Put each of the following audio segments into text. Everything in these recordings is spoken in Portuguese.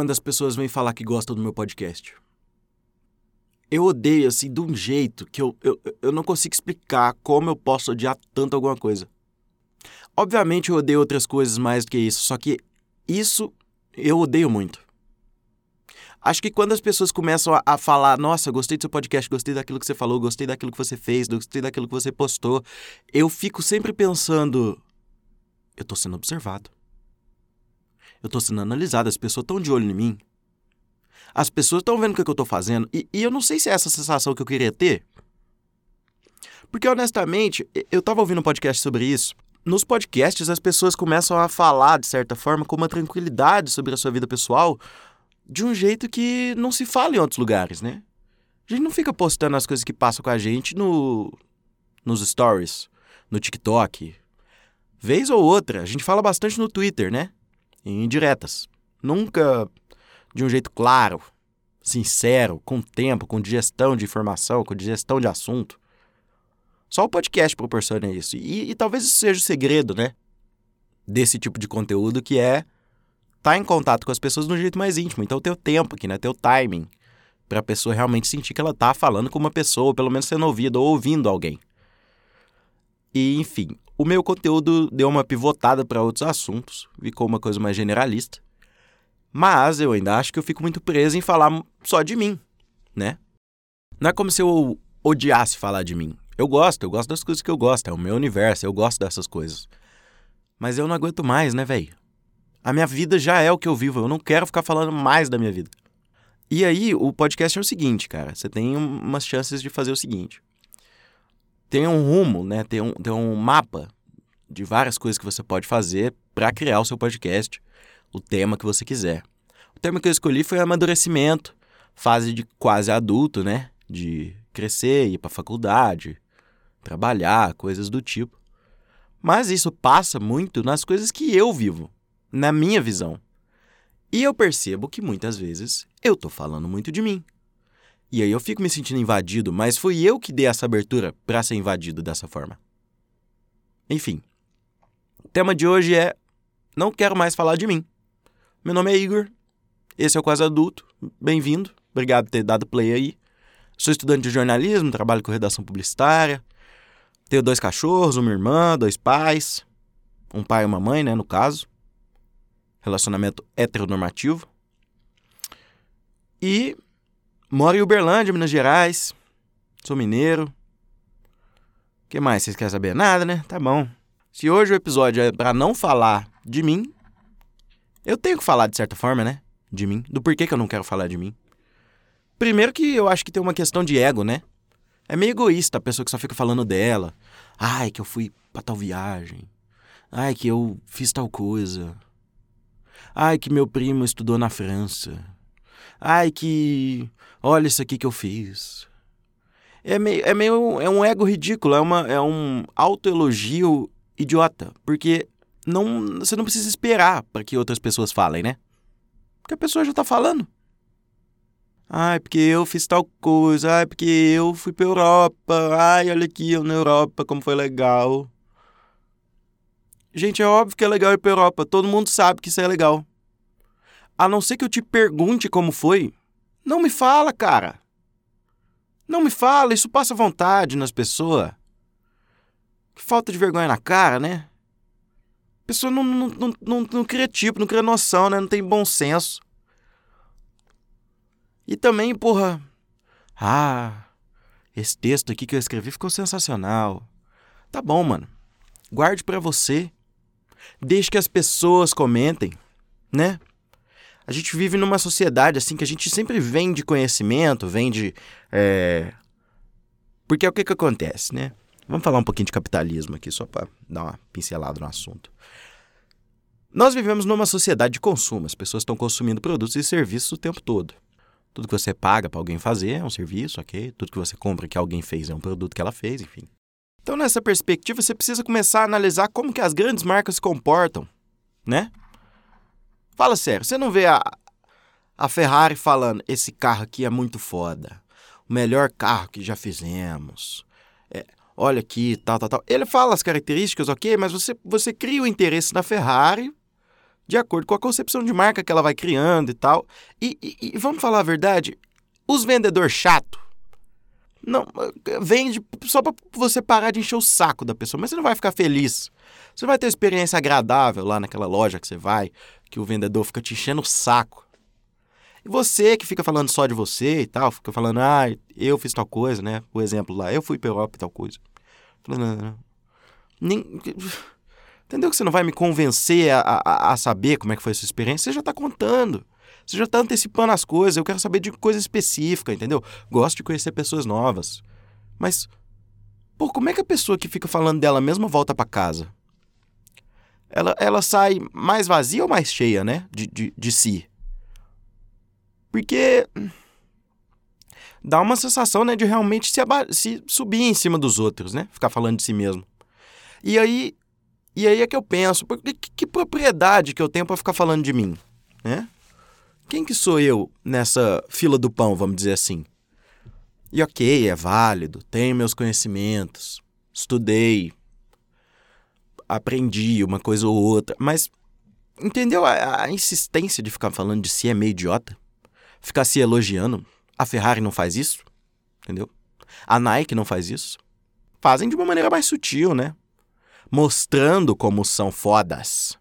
quando as pessoas vêm falar que gostam do meu podcast. Eu odeio, assim, de um jeito que eu, eu, eu não consigo explicar como eu posso odiar tanto alguma coisa. Obviamente eu odeio outras coisas mais do que isso, só que isso eu odeio muito. Acho que quando as pessoas começam a, a, falar, nossa, gostei do seu podcast, gostei daquilo que você falou, gostei daquilo que você fez, gostei daquilo que você postou, eu fico sempre pensando, eu tô sendo observado. Eu tô sendo analisado, as pessoas estão de olho em mim. As pessoas estão vendo o que, eu tô fazendo. E, e, eu não sei se é essa sensação que eu queria ter. Porque, honestamente, eu tava ouvindo um podcast sobre isso. Nos podcasts, as pessoas começam a falar, de certa forma, com uma tranquilidade sobre a sua vida pessoal, de um jeito que não se fala em outros lugares, né? A gente não fica postando as coisas que passam com a gente no, nos stories, no TikTok, Vez ou outra, a gente fala bastante no Twitter, né? Em indiretas. Nunca de um jeito claro, sincero, com tempo, com digestão de informação, com digestão de assunto. Só o podcast proporciona isso. E, e talvez isso seja o segredo, né? Desse tipo de conteúdo que é estar tá em contato com as pessoas de um jeito mais íntimo. Então, ter o tempo aqui, né? Ter o timing para a pessoa realmente sentir que ela está falando com uma pessoa, ou pelo menos sendo ouvida ou ouvindo alguém. E, enfim, o meu conteúdo deu uma pivotada para outros assuntos, ficou uma coisa mais generalista. Mas eu ainda acho que eu fico muito preso em falar só de mim, né? Não é como se eu odiasse falar de mim. Eu gosto, eu gosto das coisas que eu gosto, é o meu universo, eu gosto dessas coisas. Mas eu não aguento mais, né, velho? A minha vida já é o que eu vivo, eu não quero ficar falando mais da minha vida. E aí, o podcast é o seguinte, cara, você tem umas chances de fazer o seguinte tem um rumo, né? Tem um, tem um mapa de várias coisas que você pode fazer para criar o seu podcast, o tema que você quiser. O tema que eu escolhi foi amadurecimento, fase de quase adulto, né? De crescer, ir para faculdade, trabalhar, coisas do tipo. Mas isso passa muito nas coisas que eu vivo, na minha visão. E eu percebo que muitas vezes eu tô falando muito de mim. E aí eu fico me sentindo invadido, mas fui eu que dei essa abertura para ser invadido dessa forma. Enfim. O tema de hoje é Não quero mais falar de mim. Meu nome é Igor. Esse é o Quase Adulto. Bem-vindo. Obrigado por ter dado play aí. Sou estudante de jornalismo, trabalho com redação publicitária. Tenho dois cachorros, uma irmã, dois pais. Um pai e uma mãe, né, no caso. Relacionamento heteronormativo. E Moro em Uberlândia, Minas Gerais. Sou mineiro. O que mais? Vocês querem saber? Nada, né? Tá bom. Se hoje o episódio é para não falar de mim, eu tenho que falar de certa forma, né? De mim. Do porquê que eu não quero falar de mim. Primeiro que eu acho que tem uma questão de ego, né? É meio egoísta a pessoa que só fica falando dela. Ai, que eu fui pra tal viagem. Ai, que eu fiz tal coisa. Ai, que meu primo estudou na França. Ai, que. Olha isso aqui que eu fiz. É meio, é meio. É um ego ridículo, é, uma, é um autoelogio idiota. Porque não, você não precisa esperar para que outras pessoas falem, né? Porque a pessoa já tá falando. Ai, porque eu fiz tal coisa. Ai, porque eu fui pra Europa. Ai, olha aqui eu na Europa, como foi legal. Gente, é óbvio que é legal ir pra Europa. Todo mundo sabe que isso é legal. A não ser que eu te pergunte como foi, não me fala, cara. Não me fala, isso passa vontade nas pessoas. Que falta de vergonha na cara, né? A pessoa não, não, não, não, não cria tipo, não cria noção, né? Não tem bom senso. E também, porra. Ah, esse texto aqui que eu escrevi ficou sensacional. Tá bom, mano. Guarde para você. Deixe que as pessoas comentem, né? A gente vive numa sociedade assim que a gente sempre vende conhecimento, vende. É... Porque é o que, que acontece, né? Vamos falar um pouquinho de capitalismo aqui, só para dar uma pincelada no assunto. Nós vivemos numa sociedade de consumo, as pessoas estão consumindo produtos e serviços o tempo todo. Tudo que você paga para alguém fazer é um serviço, ok? Tudo que você compra que alguém fez é um produto que ela fez, enfim. Então, nessa perspectiva, você precisa começar a analisar como que as grandes marcas se comportam, né? Fala sério, você não vê a, a Ferrari falando: esse carro aqui é muito foda, o melhor carro que já fizemos. É, olha aqui, tal, tal, tal. Ele fala as características, ok, mas você, você cria o interesse na Ferrari de acordo com a concepção de marca que ela vai criando e tal. E, e, e vamos falar a verdade, os vendedores chato não vende só para você parar de encher o saco da pessoa, mas você não vai ficar feliz. Você vai ter uma experiência agradável lá naquela loja que você vai, que o vendedor fica te enchendo o saco. E você que fica falando só de você e tal, fica falando, ah, eu fiz tal coisa, né? O exemplo lá, eu fui Europa e tal coisa. Nem... Entendeu que você não vai me convencer a, a, a saber como é que foi a sua experiência? Você já está contando. Você já está antecipando as coisas. Eu quero saber de coisa específica, entendeu? Gosto de conhecer pessoas novas. Mas, pô, como é que a pessoa que fica falando dela mesma volta para casa? Ela, ela sai mais vazia ou mais cheia, né? De, de, de si. Porque dá uma sensação, né, de realmente se, se subir em cima dos outros, né? Ficar falando de si mesmo. E aí, e aí é que eu penso, que, que propriedade que eu tenho para ficar falando de mim, né? Quem que sou eu nessa fila do pão, vamos dizer assim? E ok, é válido, tenho meus conhecimentos, estudei, aprendi uma coisa ou outra, mas entendeu? A, a insistência de ficar falando de si é meio idiota. Ficar se elogiando. A Ferrari não faz isso, entendeu? A Nike não faz isso. Fazem de uma maneira mais sutil, né? Mostrando como são fodas.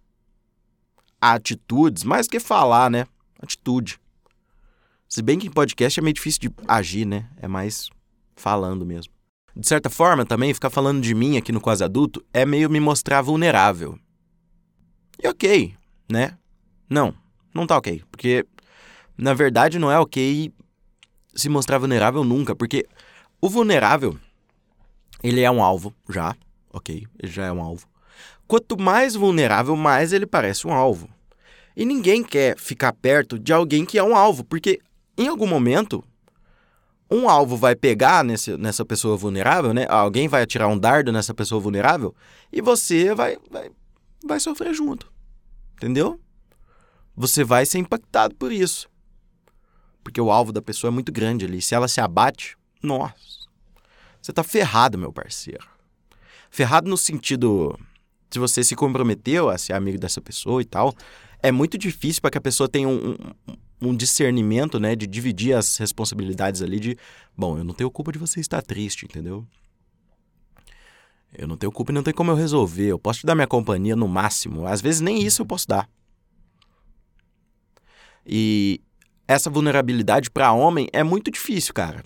Atitudes, mais que falar, né? Atitude. Se bem que em podcast é meio difícil de agir, né? É mais falando mesmo. De certa forma, também, ficar falando de mim aqui no quase adulto é meio me mostrar vulnerável. E ok, né? Não, não tá ok. Porque, na verdade, não é ok se mostrar vulnerável nunca. Porque o vulnerável, ele é um alvo já, ok? Ele já é um alvo. Quanto mais vulnerável, mais ele parece um alvo. E ninguém quer ficar perto de alguém que é um alvo, porque em algum momento um alvo vai pegar nesse, nessa pessoa vulnerável, né? Alguém vai atirar um dardo nessa pessoa vulnerável e você vai, vai, vai sofrer junto. Entendeu? Você vai ser impactado por isso. Porque o alvo da pessoa é muito grande ali. Se ela se abate, nossa. Você tá ferrado, meu parceiro. Ferrado no sentido. Se você se comprometeu a ser amigo dessa pessoa e tal, é muito difícil para que a pessoa tenha um, um um discernimento, né, de dividir as responsabilidades ali de, bom, eu não tenho culpa de você estar triste, entendeu? Eu não tenho culpa e não tem como eu resolver. Eu posso te dar minha companhia no máximo. Às vezes nem isso eu posso dar. E essa vulnerabilidade para homem é muito difícil, cara.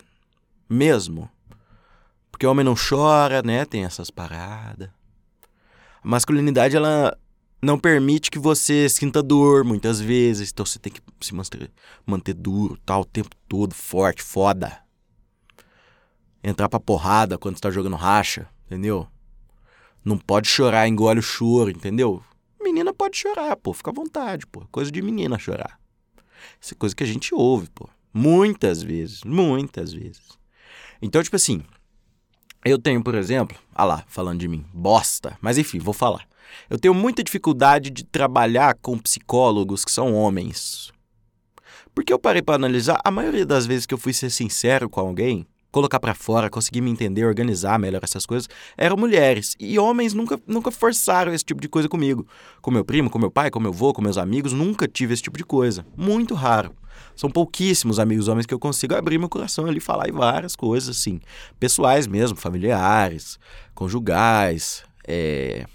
Mesmo. Porque homem não chora, né? Tem essas paradas. A masculinidade, ela não permite que você sinta dor muitas vezes. Então você tem que se manter, manter duro, tal, o tempo todo, forte, foda. Entrar pra porrada quando você tá jogando racha, entendeu? Não pode chorar, engole o choro, entendeu? Menina pode chorar, pô, fica à vontade, pô. Coisa de menina chorar. Isso é coisa que a gente ouve, pô. Muitas vezes, muitas vezes. Então, tipo assim, eu tenho, por exemplo, ah lá, falando de mim, bosta, mas enfim, vou falar. Eu tenho muita dificuldade de trabalhar com psicólogos que são homens. Porque eu parei para analisar, a maioria das vezes que eu fui ser sincero com alguém, colocar para fora, conseguir me entender, organizar melhor essas coisas, eram mulheres. E homens nunca, nunca forçaram esse tipo de coisa comigo. Com meu primo, com meu pai, com meu avô, com meus amigos, nunca tive esse tipo de coisa. Muito raro. São pouquíssimos amigos homens que eu consigo abrir meu coração ali e falar em várias coisas, assim. Pessoais mesmo, familiares, conjugais, é,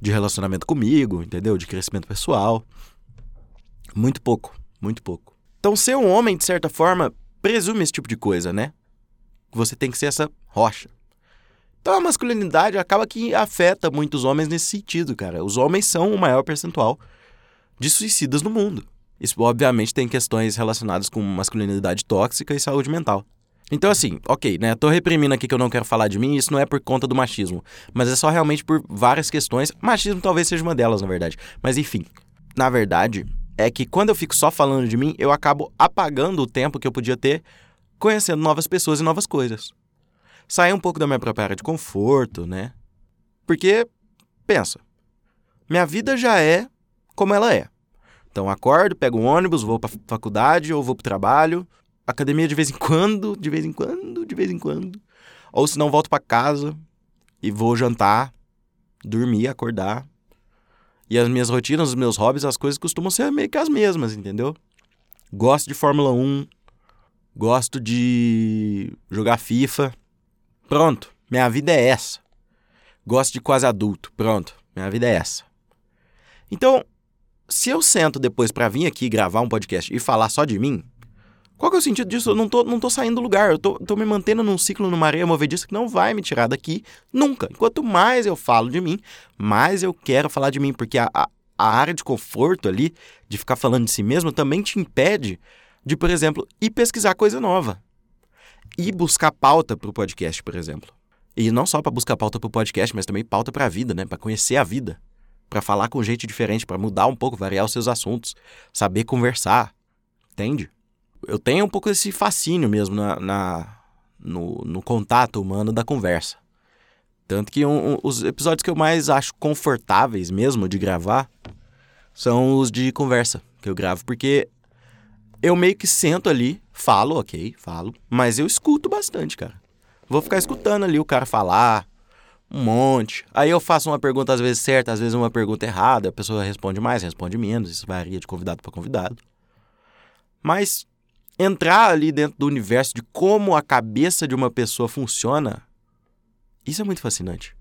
de relacionamento comigo, entendeu? De crescimento pessoal. Muito pouco, muito pouco. Então, ser um homem, de certa forma, presume esse tipo de coisa, né? Você tem que ser essa rocha. Então, a masculinidade acaba que afeta muitos homens nesse sentido, cara. Os homens são o maior percentual de suicidas no mundo. Isso, obviamente, tem questões relacionadas com masculinidade tóxica e saúde mental. Então, assim, ok, né? Tô reprimindo aqui que eu não quero falar de mim, isso não é por conta do machismo, mas é só realmente por várias questões. Machismo talvez seja uma delas, na verdade. Mas enfim, na verdade, é que quando eu fico só falando de mim, eu acabo apagando o tempo que eu podia ter conhecendo novas pessoas e novas coisas. Sair um pouco da minha própria área de conforto, né? Porque, pensa, minha vida já é como ela é. Então, acordo, pego um ônibus, vou pra faculdade ou vou pro trabalho, academia de vez em quando, de vez em quando, de vez em quando. Ou se não, volto para casa e vou jantar, dormir, acordar. E as minhas rotinas, os meus hobbies, as coisas costumam ser meio que as mesmas, entendeu? Gosto de Fórmula 1, gosto de jogar FIFA. Pronto, minha vida é essa. Gosto de quase adulto. Pronto, minha vida é essa. Então, se eu sento depois para vir aqui gravar um podcast e falar só de mim, qual que é o sentido disso? Eu não tô, não tô saindo do lugar, eu tô, tô me mantendo num ciclo, numa areia movediça que não vai me tirar daqui nunca. Quanto mais eu falo de mim, mais eu quero falar de mim, porque a, a, a área de conforto ali, de ficar falando de si mesmo, também te impede de, por exemplo, ir pesquisar coisa nova. E buscar pauta para o podcast, por exemplo. E não só para buscar pauta para o podcast, mas também pauta para a vida, né? Para conhecer a vida. Para falar com gente diferente, para mudar um pouco, variar os seus assuntos, saber conversar. Entende? eu tenho um pouco esse fascínio mesmo na, na no, no, contato humano da conversa. Tanto que um, um, os episódios que eu mais acho confortáveis mesmo de gravar são os de conversa que eu gravo, porque eu meio que sento ali, falo, ok, falo, mas eu escuto bastante, cara. Vou ficar escutando ali o cara falar um monte. Aí eu faço uma pergunta às vezes certa, às vezes uma pergunta errada, a pessoa responde mais, responde menos, isso varia de convidado para convidado. Mas entrar ali dentro do universo de como a cabeça de uma pessoa funciona, isso é muito fascinante.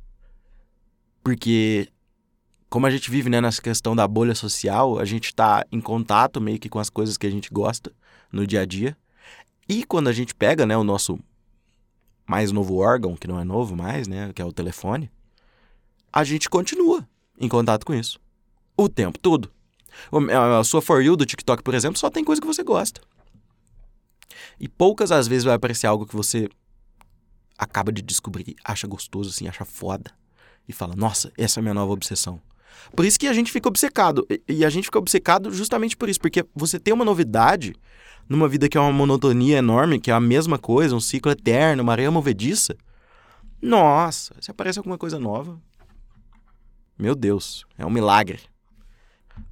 Porque como a gente vive né, nessa questão da bolha social, a gente está em contato meio que com as coisas que a gente gosta no dia a dia. E quando a gente pega né, o nosso mais novo órgão, que não é novo mais, né, que é o telefone, a gente continua em contato com isso. O tempo todo. A sua For You do TikTok, por exemplo, só tem coisa que você gosta. E poucas às vezes vai aparecer algo que você acaba de descobrir, acha gostoso, assim, acha foda. E fala, nossa, essa é a minha nova obsessão. Por isso que a gente fica obcecado. E a gente fica obcecado justamente por isso. Porque você tem uma novidade numa vida que é uma monotonia enorme, que é a mesma coisa, um ciclo eterno, uma areia movediça. Nossa, se aparece alguma coisa nova. Meu Deus, é um milagre.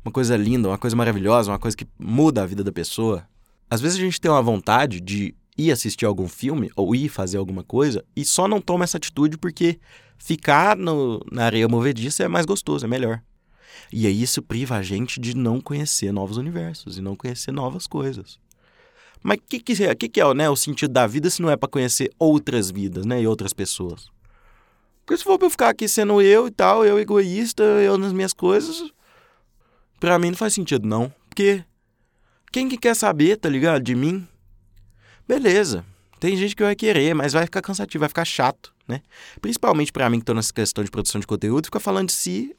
Uma coisa linda, uma coisa maravilhosa, uma coisa que muda a vida da pessoa. Às vezes a gente tem uma vontade de ir assistir algum filme ou ir fazer alguma coisa e só não toma essa atitude porque ficar no, na areia movediça é mais gostoso, é melhor. E aí isso priva a gente de não conhecer novos universos e não conhecer novas coisas. Mas o que, que, é, que, que é né, o sentido da vida se não é para conhecer outras vidas né, e outras pessoas? Porque se for pra eu ficar aqui sendo eu e tal, eu egoísta, eu nas minhas coisas, pra mim não faz sentido não. Porque quem que quer saber, tá ligado? De mim? Beleza. Tem gente que vai querer, mas vai ficar cansativo, vai ficar chato, né? Principalmente para mim que tô nessa questão de produção de conteúdo, fica falando de si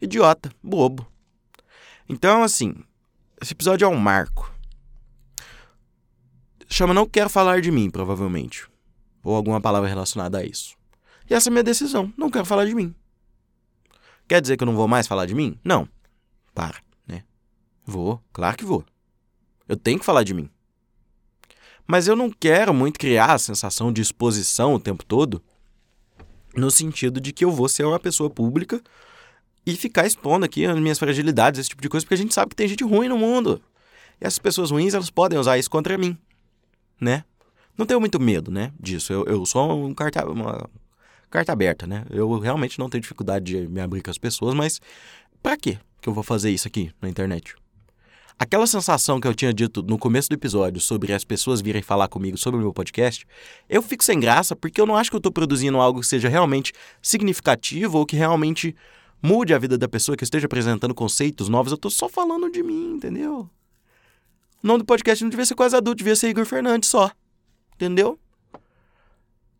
idiota, bobo. Então, assim, esse episódio é um marco. Chama Não Quero Falar de Mim, provavelmente. Ou alguma palavra relacionada a isso. E essa é a minha decisão. Não quero falar de mim. Quer dizer que eu não vou mais falar de mim? Não. Para, né? Vou, claro que vou. Eu tenho que falar de mim. Mas eu não quero muito criar a sensação de exposição o tempo todo, no sentido de que eu vou ser uma pessoa pública e ficar expondo aqui as minhas fragilidades, esse tipo de coisa, porque a gente sabe que tem gente ruim no mundo. E essas pessoas ruins, elas podem usar isso contra mim, né? Não tenho muito medo, né, disso. Eu, eu sou um carta, uma carta aberta, né? Eu realmente não tenho dificuldade de me abrir com as pessoas, mas para quê que eu vou fazer isso aqui na internet? Aquela sensação que eu tinha dito no começo do episódio sobre as pessoas virem falar comigo sobre o meu podcast, eu fico sem graça porque eu não acho que eu estou produzindo algo que seja realmente significativo ou que realmente mude a vida da pessoa, que esteja apresentando conceitos novos. Eu estou só falando de mim, entendeu? O nome do podcast não devia ser quase adulto, devia ser Igor Fernandes só. Entendeu?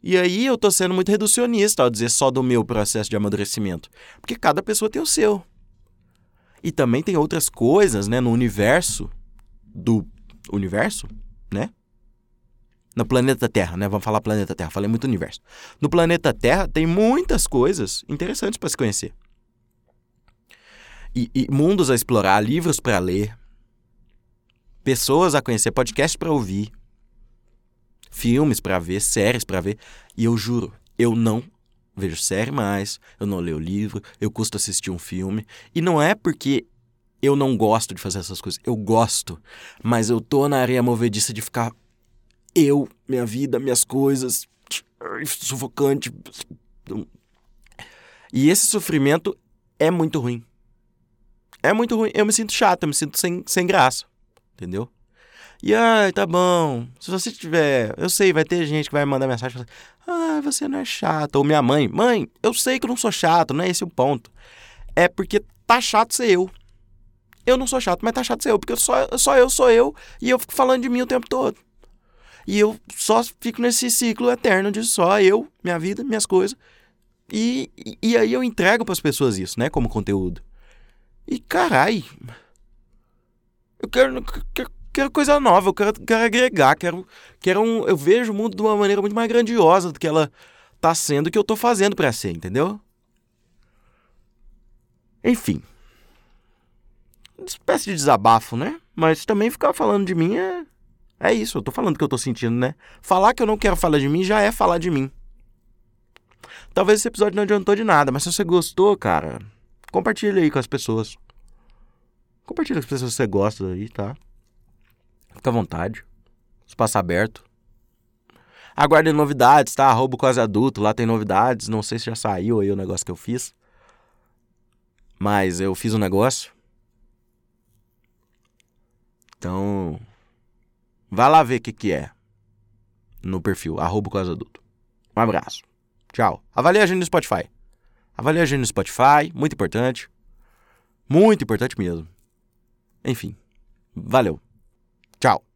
E aí eu tô sendo muito reducionista ao dizer só do meu processo de amadurecimento. Porque cada pessoa tem o seu. E também tem outras coisas, né, no universo do universo, né? No planeta Terra, né? Vamos falar planeta Terra, falei muito universo. No planeta Terra tem muitas coisas interessantes para se conhecer. E, e mundos a explorar, livros para ler, pessoas a conhecer, podcasts para ouvir, filmes para ver, séries para ver. E eu juro, eu não vejo série mais, eu não leio livro, eu custo assistir um filme. E não é porque eu não gosto de fazer essas coisas, eu gosto, mas eu tô na areia movediça de ficar eu, minha vida, minhas coisas, sufocante. E esse sofrimento é muito ruim. É muito ruim. Eu me sinto chato, eu me sinto sem, sem graça. Entendeu? E ai, tá bom. Se você tiver. Eu sei, vai ter gente que vai mandar mensagem falando: Ah, você não é chato. Ou minha mãe: Mãe, eu sei que eu não sou chato, não é esse o ponto. É porque tá chato ser eu. Eu não sou chato, mas tá chato ser eu, porque só, só eu sou eu e eu fico falando de mim o tempo todo. E eu só fico nesse ciclo eterno de só eu, minha vida, minhas coisas. E, e, aí eu entrego para as pessoas isso, né, como conteúdo. E carai, eu quero, quero, quero coisa nova, eu quero, quero agregar, quero, quero um, eu vejo o mundo de uma maneira muito mais grandiosa do que ela tá sendo, que eu tô fazendo para ser, entendeu? Enfim. Uma espécie de desabafo, né? Mas também ficar falando de mim é. É isso, eu tô falando o que eu tô sentindo, né? Falar que eu não quero falar de mim já é falar de mim. Talvez esse episódio não adiantou de nada, mas se você gostou, cara, compartilha aí com as pessoas. Compartilha com as pessoas que você gosta aí, tá? Fica à vontade. Espaço aberto. Aguardem novidades, tá? Arroba quase adulto, lá tem novidades. Não sei se já saiu aí o negócio que eu fiz. Mas eu fiz um negócio. Então, vai lá ver o que, que é no perfil, arroba quase adulto. Um abraço. Tchau. Avalie a gente no Spotify. Avalie a gente no Spotify, muito importante. Muito importante mesmo. Enfim, valeu. Tchau.